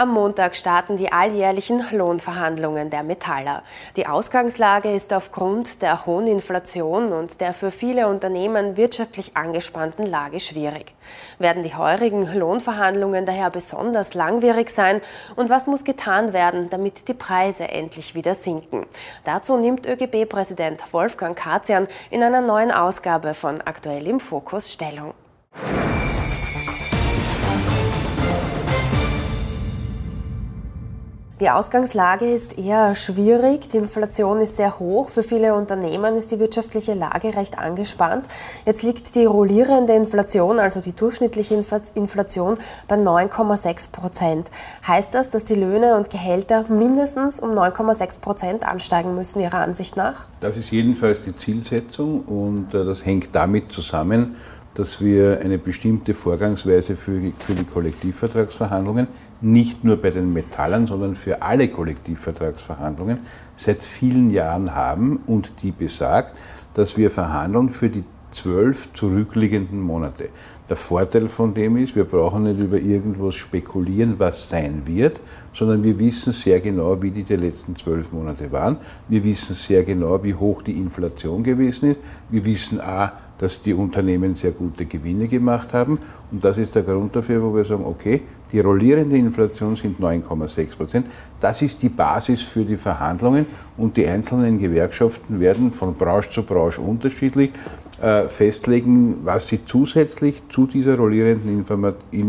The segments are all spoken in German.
Am Montag starten die alljährlichen Lohnverhandlungen der Metaller. Die Ausgangslage ist aufgrund der hohen Inflation und der für viele Unternehmen wirtschaftlich angespannten Lage schwierig. Werden die heurigen Lohnverhandlungen daher besonders langwierig sein? Und was muss getan werden, damit die Preise endlich wieder sinken? Dazu nimmt ÖGB-Präsident Wolfgang Katzian in einer neuen Ausgabe von Aktuell im Fokus Stellung. Die Ausgangslage ist eher schwierig. Die Inflation ist sehr hoch. Für viele Unternehmen ist die wirtschaftliche Lage recht angespannt. Jetzt liegt die rollierende Inflation, also die durchschnittliche Inflation, bei 9,6 Prozent. Heißt das, dass die Löhne und Gehälter mindestens um 9,6 Prozent ansteigen müssen, Ihrer Ansicht nach? Das ist jedenfalls die Zielsetzung und äh, das hängt damit zusammen, dass wir eine bestimmte Vorgangsweise für, für die Kollektivvertragsverhandlungen nicht nur bei den Metallern, sondern für alle Kollektivvertragsverhandlungen seit vielen Jahren haben und die besagt, dass wir verhandeln für die zwölf zurückliegenden Monate. Der Vorteil von dem ist, wir brauchen nicht über irgendwas spekulieren, was sein wird, sondern wir wissen sehr genau, wie die die letzten zwölf Monate waren. Wir wissen sehr genau, wie hoch die Inflation gewesen ist. Wir wissen auch, dass die Unternehmen sehr gute Gewinne gemacht haben. Und das ist der Grund dafür, wo wir sagen, okay, die rollierende Inflation sind 9,6 Prozent. Das ist die Basis für die Verhandlungen und die einzelnen Gewerkschaften werden von Branche zu Branche unterschiedlich äh, festlegen, was sie zusätzlich zu dieser rollierenden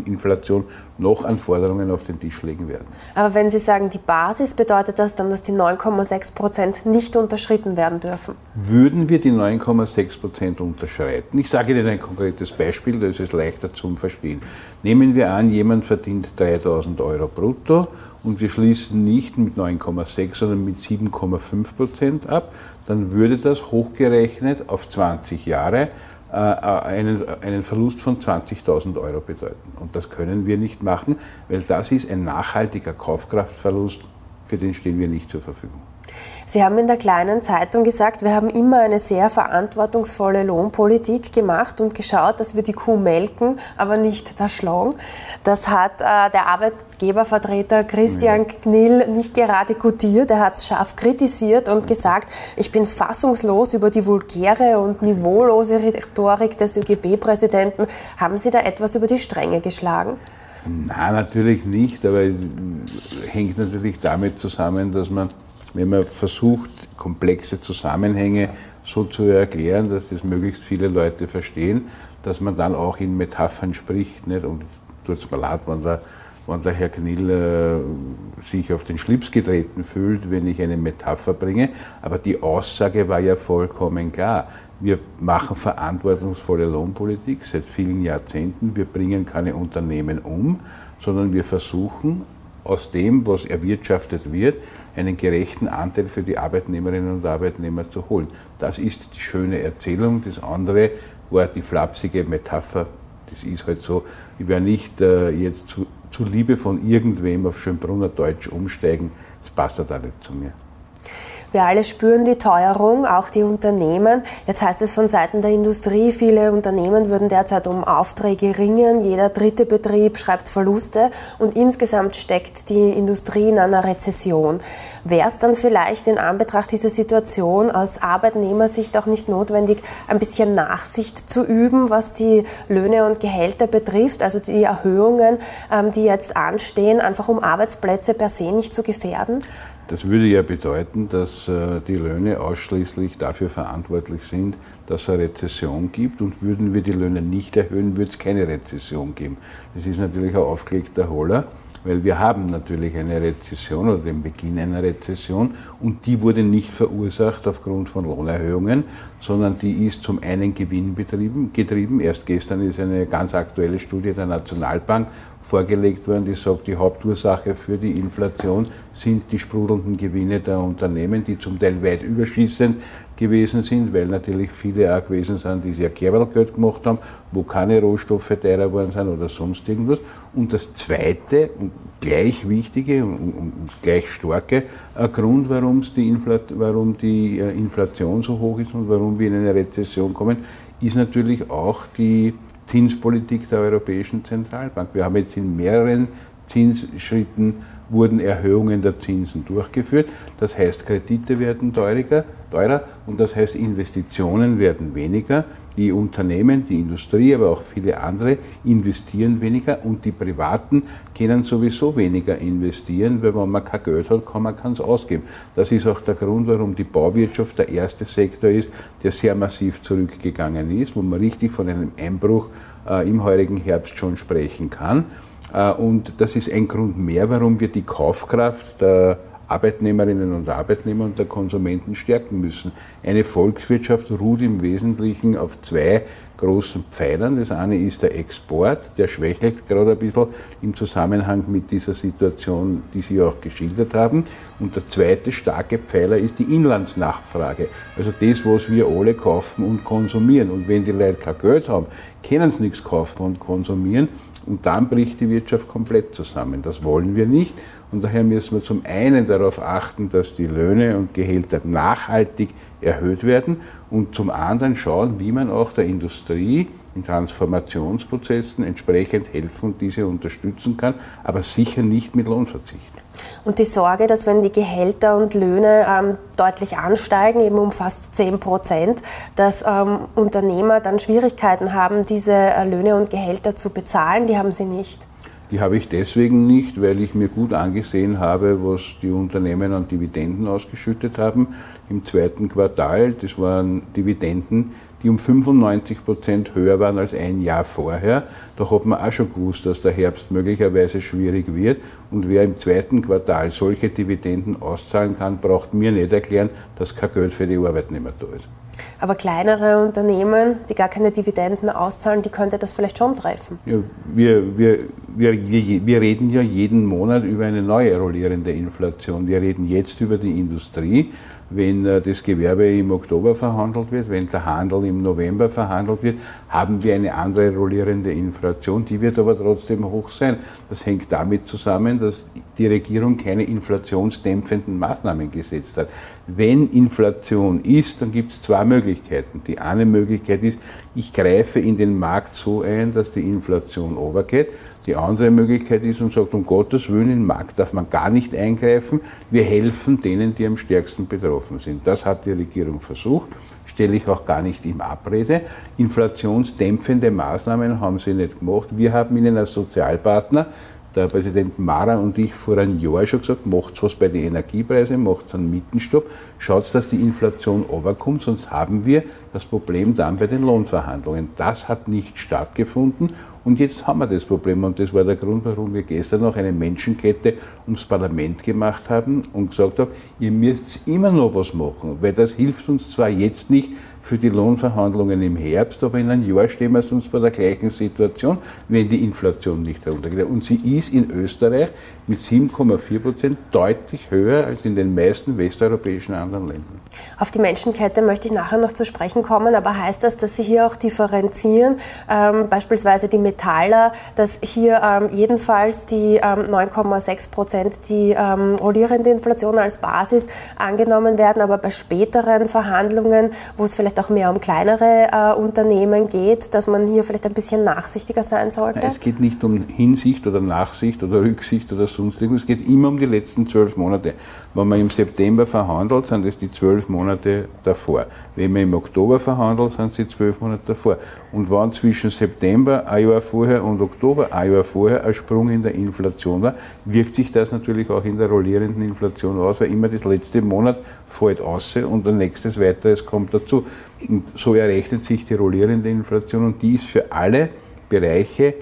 Inflation noch an Forderungen auf den Tisch legen werden. Aber wenn Sie sagen, die Basis, bedeutet das dann, dass die 9,6 Prozent nicht unterschritten werden dürfen? Würden wir die 9,6 Prozent unterschreiten? Ich sage Ihnen ein konkretes Beispiel, das ist leichter zum Verstehen. Nehmen wir an, jemand verdient 3000 Euro brutto und wir schließen nicht mit 9,6, sondern mit 7,5 Prozent ab, dann würde das hochgerechnet auf 20 Jahre äh, einen, einen Verlust von 20.000 Euro bedeuten. Und das können wir nicht machen, weil das ist ein nachhaltiger Kaufkraftverlust, für den stehen wir nicht zur Verfügung. Sie haben in der kleinen Zeitung gesagt, wir haben immer eine sehr verantwortungsvolle Lohnpolitik gemacht und geschaut, dass wir die Kuh melken, aber nicht erschlagen. Das hat äh, der Arbeitgebervertreter Christian Knill nicht gerade gutiert. Er hat es scharf kritisiert und gesagt, ich bin fassungslos über die vulgäre und niveaulose Rhetorik des ÖGB-Präsidenten. Haben Sie da etwas über die Stränge geschlagen? Nein, natürlich nicht, aber es hängt natürlich damit zusammen, dass man wenn man versucht, komplexe Zusammenhänge so zu erklären, dass das möglichst viele Leute verstehen, dass man dann auch in Metaphern spricht. Nicht? Und tut mir leid, wenn der, wenn der Herr Knill äh, sich auf den Schlips getreten fühlt, wenn ich eine Metapher bringe. Aber die Aussage war ja vollkommen klar. Wir machen verantwortungsvolle Lohnpolitik seit vielen Jahrzehnten. Wir bringen keine Unternehmen um, sondern wir versuchen aus dem, was erwirtschaftet wird, einen gerechten Anteil für die Arbeitnehmerinnen und Arbeitnehmer zu holen. Das ist die schöne Erzählung. Das andere war die flapsige Metapher. Das ist halt so. Ich werde nicht äh, jetzt zu, zu Liebe von irgendwem auf Schönbrunner Deutsch umsteigen. Das passt ja da nicht zu mir. Wir alle spüren die Teuerung, auch die Unternehmen. Jetzt heißt es von Seiten der Industrie, viele Unternehmen würden derzeit um Aufträge ringen. Jeder dritte Betrieb schreibt Verluste und insgesamt steckt die Industrie in einer Rezession. Wäre es dann vielleicht in Anbetracht dieser Situation aus Arbeitnehmersicht auch nicht notwendig, ein bisschen Nachsicht zu üben, was die Löhne und Gehälter betrifft, also die Erhöhungen, ähm, die jetzt anstehen, einfach um Arbeitsplätze per se nicht zu gefährden? Das würde ja bedeuten, dass äh, die Löhne ausschließlich dafür verantwortlich sind, dass es eine Rezession gibt. Und würden wir die Löhne nicht erhöhen, würde es keine Rezession geben. Das ist natürlich ein aufgelegter Holler weil wir haben natürlich eine Rezession oder den Beginn einer Rezession und die wurde nicht verursacht aufgrund von Lohnerhöhungen, sondern die ist zum einen gewinnbetrieben getrieben. Erst gestern ist eine ganz aktuelle Studie der Nationalbank vorgelegt worden, die sagt, die Hauptursache für die Inflation sind die sprudelnden Gewinne der Unternehmen, die zum Teil weit überschießend gewesen sind, weil natürlich viele auch gewesen sind, die sehr Kerbelgeld gemacht haben, wo keine Rohstoffe teurer geworden sind oder sonst irgendwas. Und das zweite gleich wichtige und, gleich starke äh, Grund, warum die, warum die äh, Inflation so hoch ist und warum wir in eine Rezession kommen, ist natürlich auch die Zinspolitik der Europäischen Zentralbank. Wir haben jetzt in mehreren Zinsschritten wurden Erhöhungen der Zinsen durchgeführt. Das heißt, Kredite werden teurer, teurer und das heißt, Investitionen werden weniger. Die Unternehmen, die Industrie, aber auch viele andere investieren weniger und die Privaten können sowieso weniger investieren, weil wenn man kein Geld hat, kann man keins ausgeben. Das ist auch der Grund, warum die Bauwirtschaft der erste Sektor ist, der sehr massiv zurückgegangen ist, wo man richtig von einem Einbruch äh, im heurigen Herbst schon sprechen kann. Äh, und das ist ein Grund mehr, warum wir die Kaufkraft der Arbeitnehmerinnen und Arbeitnehmer und der Konsumenten stärken müssen. Eine Volkswirtschaft ruht im Wesentlichen auf zwei großen Pfeilern. Das eine ist der Export, der schwächelt gerade ein bisschen im Zusammenhang mit dieser Situation, die Sie auch geschildert haben. Und der zweite starke Pfeiler ist die Inlandsnachfrage. Also das, was wir alle kaufen und konsumieren. Und wenn die Leute kein Geld haben, können sie nichts kaufen und konsumieren. Und dann bricht die Wirtschaft komplett zusammen. Das wollen wir nicht. Und daher müssen wir zum einen darauf achten, dass die Löhne und Gehälter nachhaltig erhöht werden und zum anderen schauen, wie man auch der Industrie in Transformationsprozessen entsprechend helfen und diese unterstützen kann, aber sicher nicht mit Lohnverzicht. Und die Sorge, dass wenn die Gehälter und Löhne ähm, deutlich ansteigen, eben um fast 10 Prozent, dass ähm, Unternehmer dann Schwierigkeiten haben, diese äh, Löhne und Gehälter zu bezahlen, die haben sie nicht. Die habe ich deswegen nicht, weil ich mir gut angesehen habe, was die Unternehmen an Dividenden ausgeschüttet haben im zweiten Quartal. Das waren Dividenden, die um 95 Prozent höher waren als ein Jahr vorher. Da hat man auch schon gewusst, dass der Herbst möglicherweise schwierig wird. Und wer im zweiten Quartal solche Dividenden auszahlen kann, braucht mir nicht erklären, dass kein Geld für die Arbeitnehmer da ist. Aber kleinere Unternehmen, die gar keine Dividenden auszahlen, die könnte das vielleicht schon treffen. Ja, wir, wir, wir, wir reden ja jeden Monat über eine neue rollierende Inflation. Wir reden jetzt über die Industrie wenn äh, das Gewerbe im Oktober verhandelt wird, wenn der Handel im November verhandelt wird, haben wir eine andere rollierende Inflation, die wird aber trotzdem hoch sein. Das hängt damit zusammen, dass die Regierung keine inflationsdämpfenden Maßnahmen gesetzt hat. Wenn Inflation ist, dann gibt es zwei Möglichkeiten. Die eine Möglichkeit ist, ich greife in den Markt so ein, dass die Inflation overgeht. Die andere Möglichkeit ist und sagt, um Gottes Willen, im Markt darf man gar nicht eingreifen. Wir helfen denen, die am stärksten betroffen sind. Das hat die Regierung versucht, stelle ich auch gar nicht im Abrede. Inflationsdämpfende Maßnahmen haben sie nicht gemacht. Wir haben ihnen als Sozialpartner der Präsident Mara und ich vor einem Jahr schon gesagt, macht was bei den Energiepreisen, macht einen Mietenstopp, schaut, dass die Inflation overkommt, sonst haben wir das Problem dann bei den Lohnverhandlungen. Das hat nicht stattgefunden und jetzt haben wir das Problem und das war der Grund, warum wir gestern noch eine Menschenkette ums Parlament gemacht haben und gesagt haben, ihr müsst immer noch was machen, weil das hilft uns zwar jetzt nicht, für die Lohnverhandlungen im Herbst, aber in einem Jahr stehen wir sonst vor der gleichen Situation, wenn die Inflation nicht runtergeht. Und sie ist in Österreich mit 7,4 Prozent deutlich höher als in den meisten westeuropäischen anderen Ländern. Auf die Menschenkette möchte ich nachher noch zu sprechen kommen, aber heißt das, dass Sie hier auch differenzieren, ähm, beispielsweise die Metaller, dass hier ähm, jedenfalls die ähm, 9,6 Prozent, die ähm, rollierende Inflation als Basis angenommen werden, aber bei späteren Verhandlungen, wo es vielleicht auch mehr um kleinere äh, Unternehmen geht, dass man hier vielleicht ein bisschen nachsichtiger sein sollte? Es geht nicht um Hinsicht oder Nachsicht oder Rücksicht oder sonst irgendwas, es geht immer um die letzten zwölf Monate. Wenn man im September verhandelt, sind es die zwölf Monate davor. Wenn man im Oktober verhandelt, sind es die zwölf Monate davor. Und wenn zwischen September ein Jahr vorher und Oktober ein Jahr vorher ein Sprung in der Inflation war, wirkt sich das natürlich auch in der rollierenden Inflation aus, weil immer das letzte Monat fällt aus und der nächste weiteres kommt dazu. Und so errechnet sich die rollierende Inflation und die ist für alle Bereiche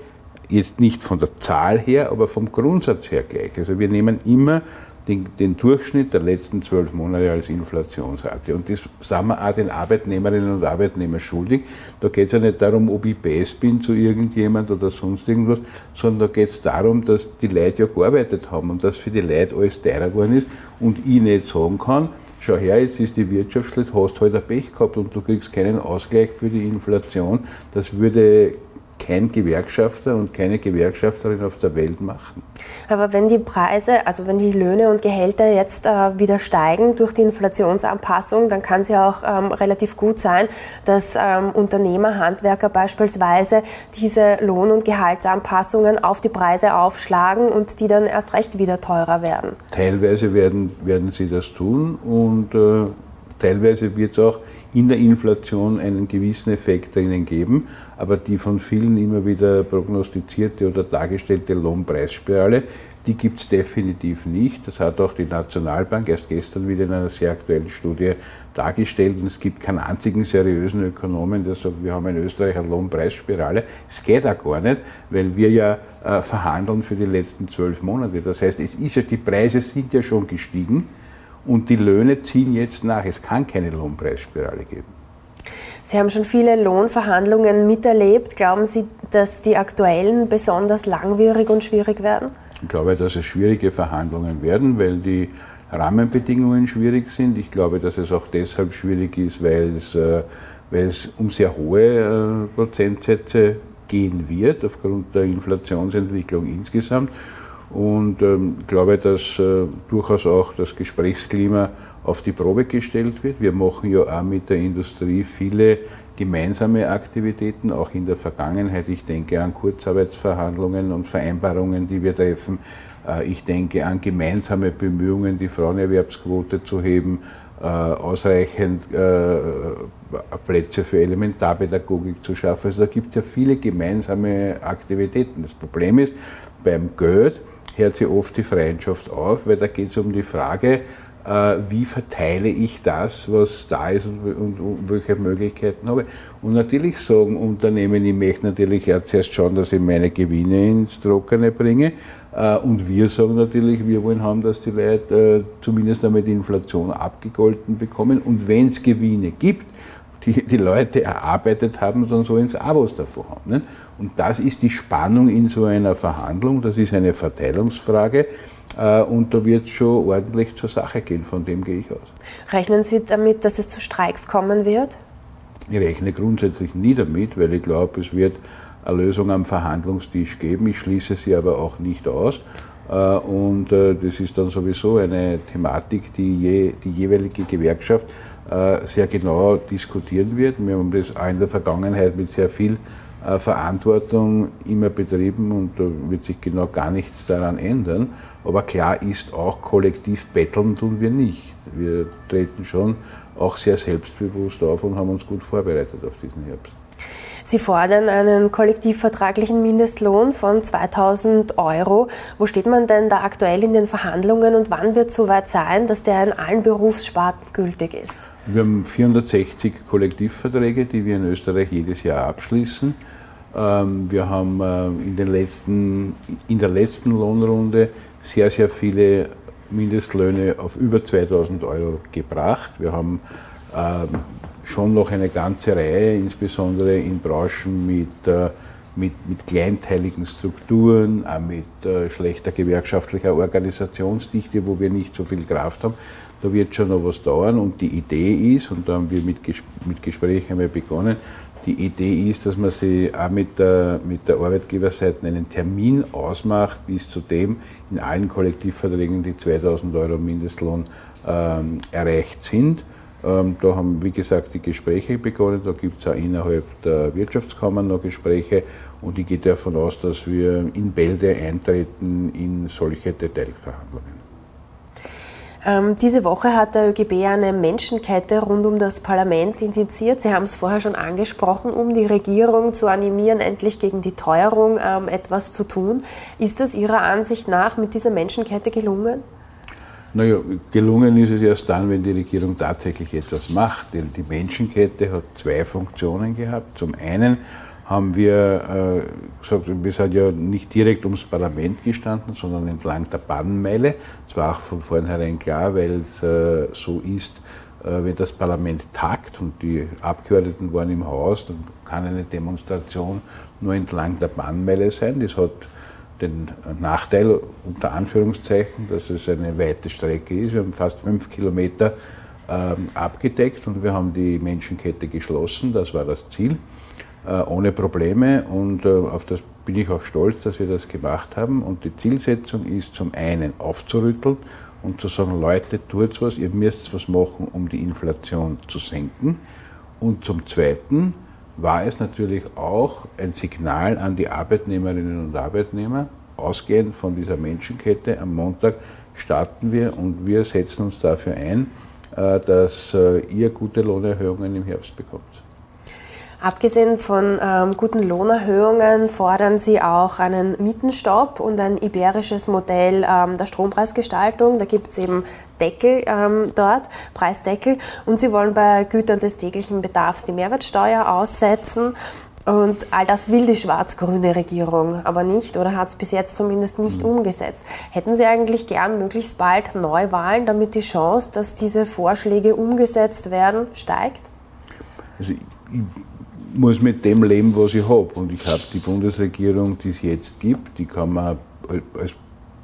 jetzt nicht von der Zahl her, aber vom Grundsatz her gleich. Also wir nehmen immer den, den, Durchschnitt der letzten zwölf Monate als Inflationsrate. Und das sind wir auch den Arbeitnehmerinnen und Arbeitnehmern schuldig. Da geht es ja nicht darum, ob ich best bin zu irgendjemand oder sonst irgendwas, sondern da geht es darum, dass die Leute ja gearbeitet haben und dass für die Leute alles teurer geworden ist und ich nicht sagen kann, schau her, jetzt ist die Wirtschaft schlecht, hast halt ein Pech gehabt und du kriegst keinen Ausgleich für die Inflation. Das würde kein Gewerkschafter und keine Gewerkschafterin auf der Welt machen. Aber wenn die Preise, also wenn die Löhne und Gehälter jetzt äh, wieder steigen durch die Inflationsanpassung, dann kann es ja auch ähm, relativ gut sein, dass ähm, Unternehmer, Handwerker beispielsweise diese Lohn- und Gehaltsanpassungen auf die Preise aufschlagen und die dann erst recht wieder teurer werden. Teilweise werden, werden sie das tun und äh, teilweise wird es auch in der Inflation einen gewissen Effekt drinnen geben, aber die von vielen immer wieder prognostizierte oder dargestellte Lohnpreisspirale, die gibt es definitiv nicht. Das hat auch die Nationalbank erst gestern wieder in einer sehr aktuellen Studie dargestellt. Und es gibt keinen einzigen seriösen Ökonomen, der sagt, wir haben in Österreich eine Lohnpreisspirale. Es geht auch gar nicht, weil wir ja äh, verhandeln für die letzten zwölf Monate. Das heißt, es ist ja, die Preise sind ja schon gestiegen und die Löhne ziehen jetzt nach. Es kann keine Lohnpreisspirale geben. Sie haben schon viele Lohnverhandlungen miterlebt. Glauben Sie, dass die aktuellen besonders langwierig und schwierig werden? Ich glaube, dass es schwierige Verhandlungen werden, weil die Rahmenbedingungen schwierig sind. Ich glaube, dass es auch deshalb schwierig ist, weil es, äh, weil es um sehr hohe äh, Prozentsätze gehen wird, aufgrund der Inflationsentwicklung insgesamt. Und ähm, glaube, dass äh, durchaus auch das Gesprächsklima auf die Probe gestellt wird. Wir machen ja auch mit der Industrie viele gemeinsame Aktivitäten, auch in der Vergangenheit. Ich denke an Kurzarbeitsverhandlungen und Vereinbarungen, die wir treffen. Äh, ich denke an gemeinsame Bemühungen, die Frauenerwerbsquote zu heben, äh, ausreichend äh, Plätze für Elementarpädagogik zu schaffen. Also da gibt es ja viele gemeinsame Aktivitäten. Das Problem ist, beim Geld, hört sich oft die Freundschaft auf, weil da geht es um die Frage, äh, wie verteile ich das, was da ist und, und, und, welche Möglichkeiten habe. Und natürlich sagen Unternehmen, ich möchte natürlich ja zuerst schauen, dass ich meine Gewinne ins Trockene bringe. Äh, und wir sagen natürlich, wir wollen haben, dass die Leute äh, zumindest einmal die Inflation abgegolten bekommen. Und wenn es Gewinne gibt, die die Leute erarbeitet haben, dann sollen sie auch was davon haben. Ne? Und das ist die Spannung in so einer Verhandlung, das ist eine Verteilungsfrage. Äh, und da wird es schon ordentlich zur Sache gehen, von dem gehe ich aus. Rechnen Sie damit, dass es zu Streiks kommen wird? Ich rechne grundsätzlich nie damit, weil ich glaube, es wird eine Lösung am Verhandlungstisch geben. Ich schließe sie aber auch nicht aus. Äh, und äh, das ist dann sowieso eine Thematik, die je, die jeweilige Gewerkschaft sehr genau diskutieren wird. Wir haben das auch in der Vergangenheit mit sehr viel Verantwortung immer betrieben und da wird sich genau gar nichts daran ändern. Aber klar ist auch, kollektiv betteln tun wir nicht. Wir treten schon auch sehr selbstbewusst auf und haben uns gut vorbereitet auf diesen Herbst. Sie fordern einen kollektivvertraglichen Mindestlohn von 2000 Euro. Wo steht man denn da aktuell in den Verhandlungen und wann wird es soweit sein, dass der in allen Berufssparten gültig ist? Wir haben 460 Kollektivverträge, die wir in Österreich jedes Jahr abschließen. Ähm, wir haben äh, in, den letzten, in der letzten Lohnrunde sehr, sehr viele Mindestlöhne auf über 2000 Euro gebracht. Wir haben ähm, schon noch eine ganze Reihe, insbesondere in Branchen mit, äh, mit, mit kleinteiligen Strukturen, auch mit äh, schlechter gewerkschaftlicher Organisationsdichte, wo wir nicht so viel Kraft haben. Da wird schon noch was dauern und die Idee ist, und da haben wir mit, mit Gesprächen einmal begonnen, die Idee ist, dass man sich auch mit der, mit der Arbeitgeberseite einen Termin ausmacht, bis zu dem in allen Kollektivverträgen die 2000 Euro Mindestlohn ähm, erreicht sind. Ähm, da haben, wie gesagt, die Gespräche begonnen. Da gibt es auch innerhalb der Wirtschaftskammern noch Gespräche. Und ich gehe davon aus, dass wir in Bälde eintreten in solche Detailverhandlungen. Ähm, diese Woche hat der ÖGB eine Menschenkette rund um das Parlament indiziert. Sie haben es vorher schon angesprochen, um die Regierung zu animieren, endlich gegen die Teuerung ähm, etwas zu tun. Ist das Ihrer Ansicht nach mit dieser Menschenkette gelungen? Naja, gelungen ist es erst dann, wenn die Regierung tatsächlich etwas macht. Die Menschenkette hat zwei Funktionen gehabt. Zum einen haben wir äh, gesagt, wir sind ja nicht direkt ums Parlament gestanden, sondern entlang der Bahnmeile. Das war auch von vornherein klar, weil es äh, so ist, äh, wenn das Parlament tagt und die Abgeordneten waren im Haus, dann kann eine Demonstration nur entlang der Bahnmeile sein. Das hat den Nachteil, unter Anführungszeichen, dass es eine weite Strecke ist. Wir haben fast fünf Kilometer ähm, abgedeckt und wir haben die Menschenkette geschlossen. Das war das Ziel. äh, ohne Probleme und äh, auf das bin ich auch stolz, dass wir das gemacht haben. Und die Zielsetzung ist zum einen aufzurütteln und zu sagen, Leute, tut was, ihr müsst was machen, um die Inflation zu senken. Und zum Zweiten war es natürlich auch ein Signal an die Arbeitnehmerinnen und Arbeitnehmer, ausgehend von dieser Menschenkette. Am Montag starten wir und wir setzen uns dafür ein, äh, dass ihr gute Lohnerhöhungen im Herbst bekommt. Abgesehen von ähm, guten Lohnerhöhungen fordern Sie auch einen Mietenstopp und ein iberisches Modell ähm, der Strompreisgestaltung. Da gibt es eben Deckel ähm, dort, Preisdeckel. Und Sie wollen bei Gütern des täglichen Bedarfs die Mehrwertsteuer aussetzen. Und all das will die schwarz-grüne Regierung aber nicht oder hat es bis jetzt zumindest nicht mhm. umgesetzt. Hätten Sie eigentlich gern möglichst bald Neuwahlen, damit die Chance, dass diese Vorschläge umgesetzt werden, steigt? Also ich muss mit dem leben, was ich habe. Und ich habe die Bundesregierung, die es jetzt gibt, die kann man als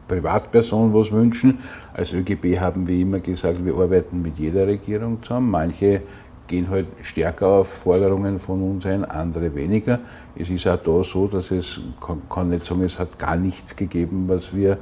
Privatperson was wünschen. Als ÖGB haben wir immer gesagt, wir arbeiten mit jeder Regierung zusammen. Manche gehen halt stärker auf Forderungen von uns ein, andere weniger. Es ist auch da so, dass es, kann, kann nicht sagen, es hat gar nichts gegeben, was wir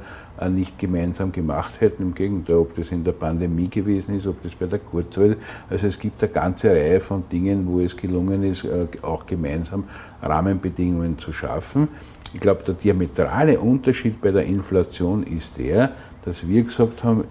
nicht gemeinsam gemacht hätten. Im Gegenteil, ob das in der Pandemie gewesen ist, ob das bei der Kurzwelle. Also es gibt eine ganze Reihe von Dingen, wo es gelungen ist, äh, auch gemeinsam Rahmenbedingungen zu schaffen. Ich glaube, der diametrale Unterschied bei der Inflation ist der, dass wir gesagt haben,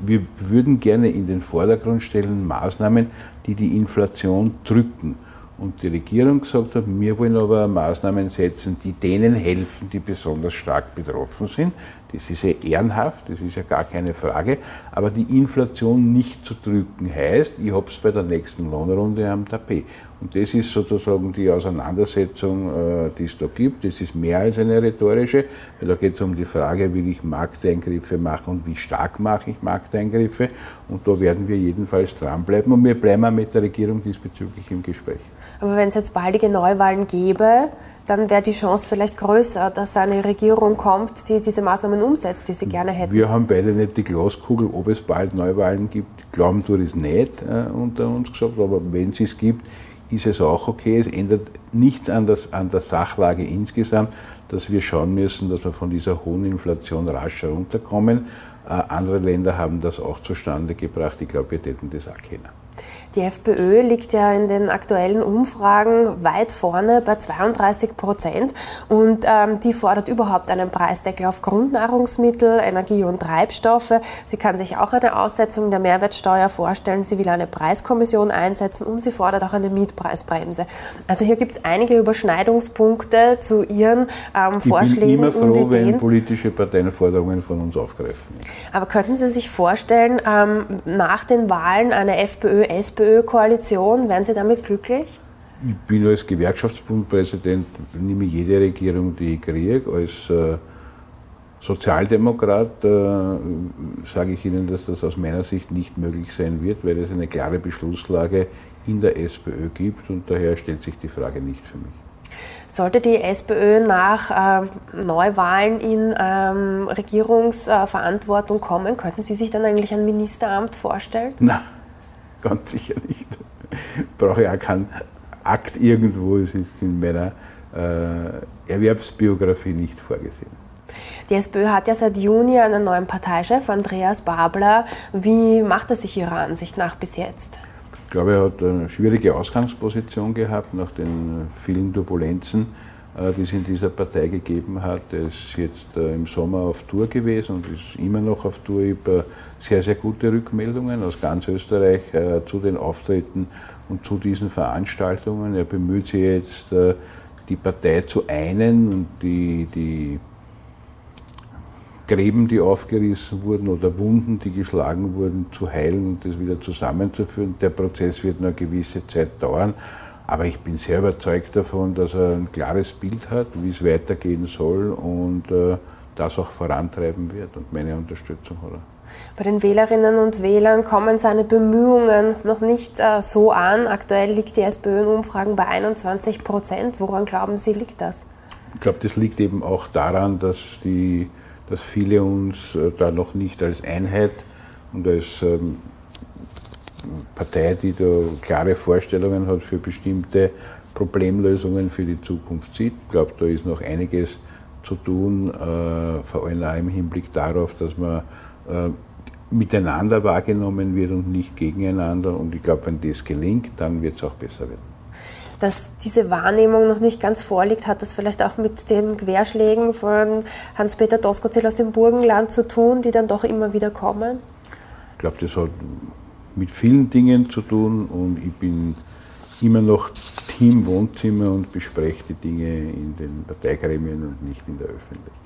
wir würden gerne in den Vordergrund stellen Maßnahmen, die die Inflation drücken. Und die Regierung gesagt hat, wir wollen aber Maßnahmen setzen, die denen helfen, die besonders stark betroffen sind. Das ist ja ehrenhaft, das ist ja gar keine Frage. Aber die Inflation nicht zu drücken heißt, ich habe es bei der nächsten Lohnrunde am Tapet. Und das ist sozusagen die Auseinandersetzung, äh, die es da gibt. Das ist mehr als eine rhetorische, weil da geht es um die Frage, will ich Markteingriffe machen und wie stark mache ich Markteingriffe. Und da werden wir jedenfalls dranbleiben und wir bleiben auch mit der Regierung diesbezüglich im Gespräch. Aber wenn es jetzt baldige Neuwahlen gäbe, dann wäre die Chance vielleicht größer, dass eine Regierung kommt, die diese Maßnahmen umsetzt, die Sie gerne hätten. Wir haben beide nicht die Glaskugel, ob es bald Neuwahlen gibt. Glauben tue es nicht äh, unter uns gesagt, aber wenn es es gibt, ist es auch okay. Es ändert nichts an, das, an der Sachlage insgesamt, dass wir schauen müssen, dass wir von dieser hohen Inflation rasch herunterkommen. Äh, andere Länder haben das auch zustande gebracht. Ich glaube, wir täten das auch kennen. Die FPÖ liegt ja in den aktuellen Umfragen weit vorne bei 32 Prozent und ähm, die fordert überhaupt einen Preisdeckel auf Grundnahrungsmittel, Energie und Treibstoffe. Sie kann sich auch eine Aussetzung der Mehrwertsteuer vorstellen. Sie will eine Preiskommission einsetzen und sie fordert auch eine Mietpreisbremse. Also hier gibt es einige Überschneidungspunkte zu ihren ähm, Vorschlägen. Ich bin immer froh, wenn politische Parteien Forderungen von uns aufgreifen. Aber könnten Sie sich vorstellen, ähm, nach den Wahlen eine FPÖ-SPÖ SPÖ-Koalition. Wären Sie damit glücklich? Ich bin als Gewerkschaftsbundpräsident, nehme jede Regierung, die ich kriege. Als äh, Sozialdemokrat äh, sage ich Ihnen, dass das aus meiner Sicht nicht möglich sein wird, weil es eine klare Beschlusslage in der SPÖ gibt und daher stellt sich die Frage nicht für mich. Sollte die SPÖ nach äh, Neuwahlen in ähm, Regierungsverantwortung kommen, könnten Sie sich dann eigentlich ein Ministeramt vorstellen? Nein ganz sicher nicht. Brauche ich auch keinen Akt irgendwo, es ist in meiner äh, Erwerbsbiografie nicht vorgesehen. Die SPÖ hat ja seit Juni einen neuen Parteichef, Andreas Babler. Wie macht er sich Ihrer Ansicht nach bis jetzt? Ich glaube, er hat eine schwierige Ausgangsposition gehabt nach den vielen Turbulenzen äh, die es in dieser Partei gegeben hat. Er ist jetzt äh, im Sommer auf Tour gewesen und ist immer noch auf Tour. Ich habe sehr, sehr gute Rückmeldungen aus ganz Österreich äh, zu den Auftritten und zu diesen Veranstaltungen. Er bemüht sich jetzt, die Partei zu einen und die, die Gräben, die aufgerissen wurden oder Wunden, die geschlagen wurden, zu heilen und das wieder zusammenzuführen. Der Prozess wird noch eine gewisse Zeit dauern. Aber ich bin sehr überzeugt davon, dass er ein klares Bild hat, wie es weitergehen soll und äh, das auch vorantreiben wird. Und meine Unterstützung hat er. Bei den Wählerinnen und Wählern kommen seine Bemühungen noch nicht äh, so an. Aktuell liegt die SPÖ in Umfragen bei 21 Prozent. Woran glauben Sie, liegt das? Ich glaube, das liegt eben auch daran, dass, die, dass viele uns äh, da noch nicht als Einheit und als ähm, Partei, die da klare Vorstellungen hat für bestimmte Problemlösungen für die Zukunft sieht. Ich glaube, da ist noch einiges zu tun, äh, vor allem auch im Hinblick darauf, dass man äh, miteinander wahrgenommen wird und nicht gegeneinander. Und ich glaube, wenn das gelingt, dann wird es auch besser werden. Dass diese Wahrnehmung noch nicht ganz vorliegt, hat das vielleicht auch mit den Querschlägen von Hans-Peter Doskozil aus dem Burgenland zu tun, die dann doch immer wieder kommen? Ich glaube, das hat mit vielen Dingen zu tun und ich bin immer noch Team Wohnzimmer und bespreche die Dinge in den Parteigremien und nicht in der Öffentlichkeit.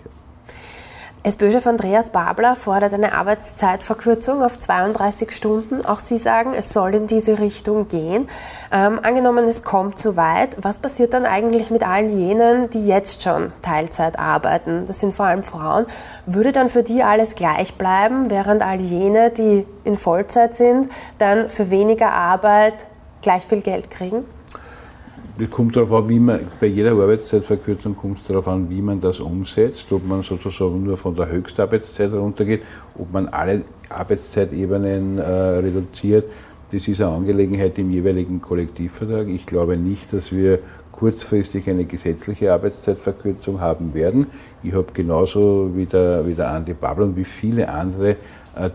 SPÖ-Chef Andreas Babler fordert eine Arbeitszeitverkürzung auf 32 Stunden. Auch Sie sagen, es soll in diese Richtung gehen. Ähm, angenommen, es kommt zu weit, was passiert dann eigentlich mit allen jenen, die jetzt schon Teilzeit arbeiten? Das sind vor allem Frauen. Würde dann für die alles gleich bleiben, während all jene, die in Vollzeit sind, dann für weniger Arbeit gleich viel Geld kriegen? Es kommt darauf an, wie man, bei jeder Arbeitszeitverkürzung kommt es darauf an, wie man das umsetzt, ob man sozusagen nur von der Höchstarbeitszeit runtergeht, ob man alle Arbeitszeitebenen äh, reduziert. Das ist eine Angelegenheit im jeweiligen Kollektivvertrag. Ich glaube nicht, dass wir kurzfristig eine gesetzliche Arbeitszeitverkürzung haben werden. Ich habe genauso wie der, wie der Andi Babel und wie viele andere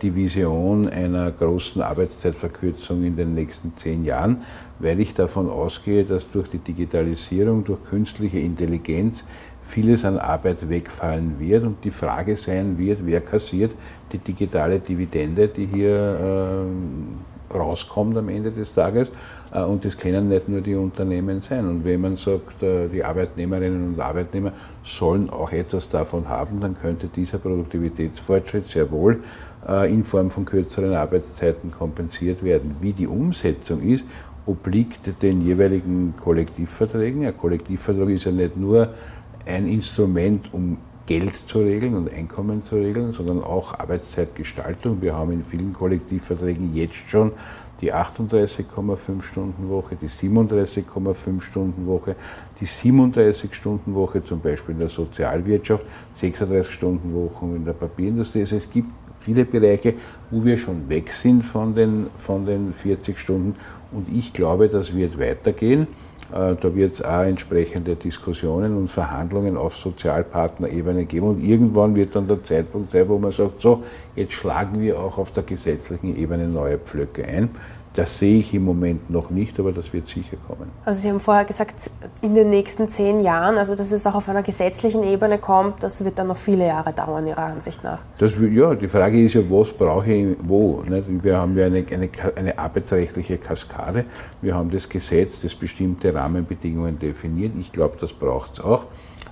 die Vision einer großen Arbeitszeitverkürzung in den nächsten zehn Jahren weil ich davon ausgehe, dass durch die Digitalisierung, durch künstliche Intelligenz vieles an Arbeit wegfallen wird und die Frage sein wird, wer kassiert die digitale Dividende, die hier äh, rauskommt am Ende des Tages. Äh, und das können nicht nur die Unternehmen sein. Und wenn man sagt, äh, die Arbeitnehmerinnen und Arbeitnehmer sollen auch etwas davon haben, dann könnte dieser Produktivitätsfortschritt sehr wohl äh, in Form von kürzeren Arbeitszeiten kompensiert werden. Wie die Umsetzung ist obliegt den jeweiligen Kollektivverträgen. Ein Kollektivvertrag ist ja nicht nur ein Instrument, um Geld zu regeln und Einkommen zu regeln, sondern auch Arbeitszeitgestaltung. Wir haben in vielen Kollektivverträgen jetzt schon die 38,5 Stunden Woche, die 37,5 Stunden Woche, die 37 Stunden Woche zum Beispiel in der Sozialwirtschaft, 36 Stunden Woche in der Papierindustrie. Also es gibt viele Bereiche, wo wir schon weg sind von den, von den 40 Stunden. Und ich glaube, das wird weitergehen. Äh, da wird es auch entsprechende Diskussionen und Verhandlungen auf Sozialpartnerebene geben. Und irgendwann wird dann der Zeitpunkt sein, wo man sagt, so, jetzt schlagen wir auch auf der gesetzlichen Ebene neue Pflöcke ein. Das sehe ich im Moment noch nicht, aber das wird sicher kommen. Also Sie haben vorher gesagt, in den nächsten zehn Jahren, also dass es auch auf einer gesetzlichen Ebene kommt, das wird dann noch viele Jahre dauern, Ihrer Ansicht nach. Das, ja, die Frage ist ja, was brauche ich wo? Nicht? Wir haben ja eine, eine, eine arbeitsrechtliche Kaskade, wir haben das Gesetz, das bestimmte Rahmenbedingungen definiert. Ich glaube, das braucht es auch.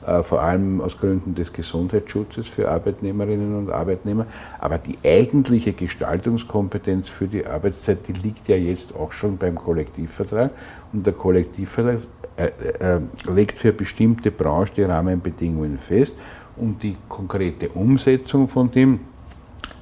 Äh, vor allem aus Gründen des Gesundheitsschutzes für Arbeitnehmerinnen und Arbeitnehmer. Aber die eigentliche Gestaltungskompetenz für die Arbeitszeit, die liegt ja jetzt auch schon beim Kollektivvertrag. Und der Kollektivvertrag äh, äh, legt für bestimmte Branchen die Rahmenbedingungen fest und die konkrete Umsetzung von dem,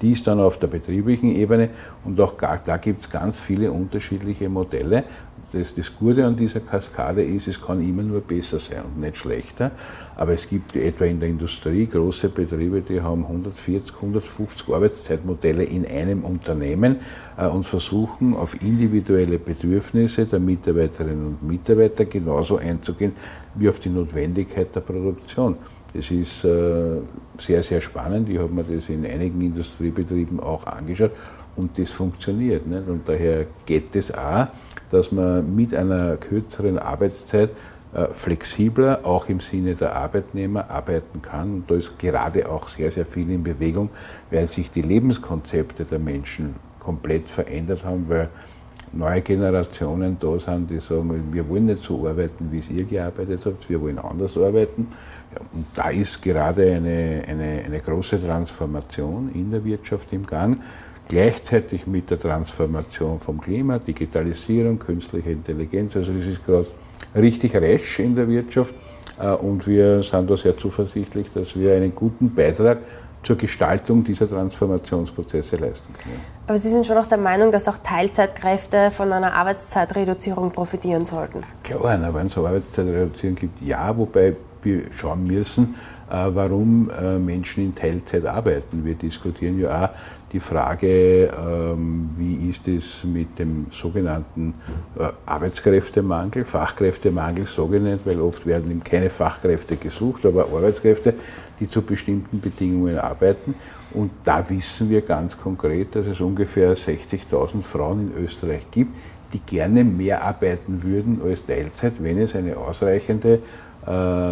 die ist dann auf der betrieblichen Ebene und auch da gibt es ganz viele unterschiedliche Modelle das, das Gute an dieser Kaskade ist, es kann immer nur besser sein und nicht schlechter. Aber es gibt etwa in der Industrie große Betriebe, die haben 140, 150 Arbeitszeitmodelle in einem Unternehmen äh, und versuchen auf individuelle Bedürfnisse der Mitarbeiterinnen und Mitarbeiter genauso einzugehen wie auf die Notwendigkeit der Produktion. Das ist äh, sehr, sehr spannend. Ich habe mir das in einigen Industriebetrieben auch angeschaut und das funktioniert. Nicht? Und daher geht es auch dass man mit einer kürzeren Arbeitszeit äh, flexibler, auch im Sinne der Arbeitnehmer, arbeiten kann. Und da ist gerade auch sehr, sehr viel in Bewegung, weil sich die Lebenskonzepte der Menschen komplett verändert haben, weil neue Generationen da sind, die sagen, wir wollen nicht so arbeiten, wie es ihr gearbeitet habt, wir wollen anders arbeiten. Und da ist gerade eine, eine, eine große Transformation in der Wirtschaft im Gang gleichzeitig mit der Transformation vom Klima, Digitalisierung, künstliche Intelligenz. Also das ist gerade richtig rasch in der Wirtschaft äh, und wir sind da sehr zuversichtlich, dass wir einen guten Beitrag zur Gestaltung dieser Transformationsprozesse leisten können. Aber Sie sind schon auch der Meinung, dass auch Teilzeitkräfte von einer Arbeitszeitreduzierung profitieren sollten? Klar, wenn es eine Arbeitszeitreduzierung gibt, ja, wobei wir schauen müssen, warum äh, Menschen in Teilzeit arbeiten. Wir diskutieren ja auch die Frage, ähm, wie ist es mit dem sogenannten äh, Arbeitskräftemangel, Fachkräftemangel, so genannt, weil oft werden eben keine Fachkräfte gesucht, aber Arbeitskräfte, die zu bestimmten Bedingungen arbeiten. Und da wissen wir ganz konkret, dass es ungefähr 60.000 Frauen in Österreich gibt, die gerne mehr arbeiten würden als Teilzeit, wenn es eine ausreichende äh,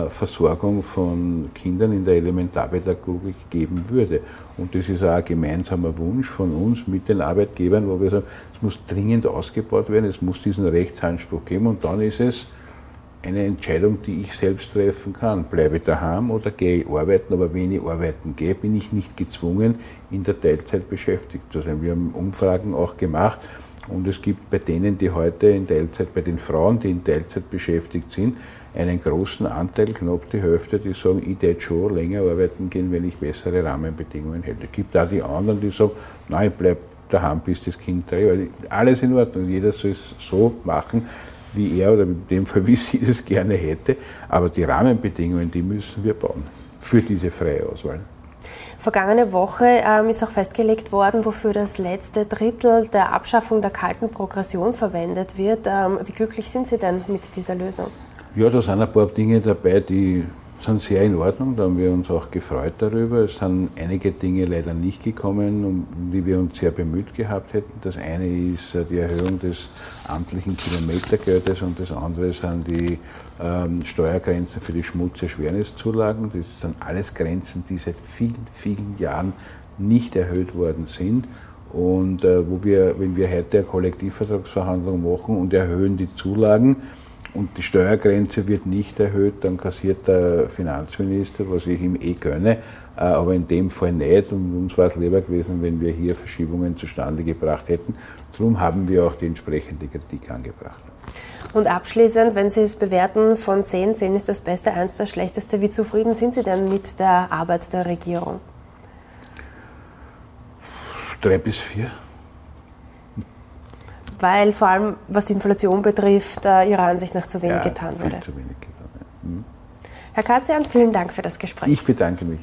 Versorgung von Kindern in der Elementarpädagogik geben würde. Und das ist auch ein gemeinsamer Wunsch von uns mit den Arbeitgebern, wo wir sagen, es muss dringend ausgebaut werden, es muss diesen Rechtsanspruch geben und dann ist es eine Entscheidung, die ich selbst treffen kann. Bleibe daheim oder gehe ich arbeiten, aber wenn ich arbeiten gehe, bin ich nicht gezwungen, in der Teilzeit beschäftigt zu sein. Wir haben Umfragen auch gemacht und es gibt bei denen, die heute in Teilzeit, bei den Frauen, die in Teilzeit beschäftigt sind, einen großen Anteil, knapp die Hälfte, die sagen, ich werde schon länger arbeiten gehen, wenn ich bessere Rahmenbedingungen hätte. Es gibt auch die anderen, die sagen, nein, ich bleibe daheim, bis das Kind drei. Alles in Ordnung, jeder soll es so machen, wie er oder in dem Fall, wie sie das gerne hätte. Aber die Rahmenbedingungen, die müssen wir bauen für diese freie Auswahl. Vergangene Woche ähm, ist auch festgelegt worden, wofür das letzte Drittel der Abschaffung der kalten Progression verwendet wird. Ähm, wie glücklich sind Sie denn mit dieser Lösung? Ja, da sind ein paar Dinge dabei, die sind sehr in Ordnung. Da haben wir uns auch gefreut darüber. Es sind einige Dinge leider nicht gekommen, um die wir uns sehr bemüht gehabt hätten. Das eine ist äh, die Erhöhung des amtlichen Kilometergeldes und das andere sind die ähm, Steuergrenzen für die Schmutzerschwerniszulagen. Das sind alles Grenzen, die seit vielen, vielen Jahren nicht erhöht worden sind. Und äh, wo wir, wenn wir heute eine Kollektivvertragsverhandlung machen und erhöhen die Zulagen, und die Steuergrenze wird nicht erhöht, dann kassiert der Finanzminister, was ich ihm eh gönne, äh, aber in dem Fall nicht. Und uns war es lieber gewesen, wenn wir hier Verschiebungen zustande gebracht hätten. Darum haben wir auch die entsprechende Kritik angebracht. Und abschließend, wenn Sie es bewerten von 10, 10 ist das Beste, 1 das Schlechteste, wie zufrieden sind Sie denn mit der Arbeit der Regierung? Drei bis vier weil vor allem, was die Inflation betrifft, äh, Ihrer Ansicht nach zu wenig ja, getan wurde. Zu wenig getan, ja. hm. Herr Katzian, vielen Dank für das Gespräch. Ich bedanke mich.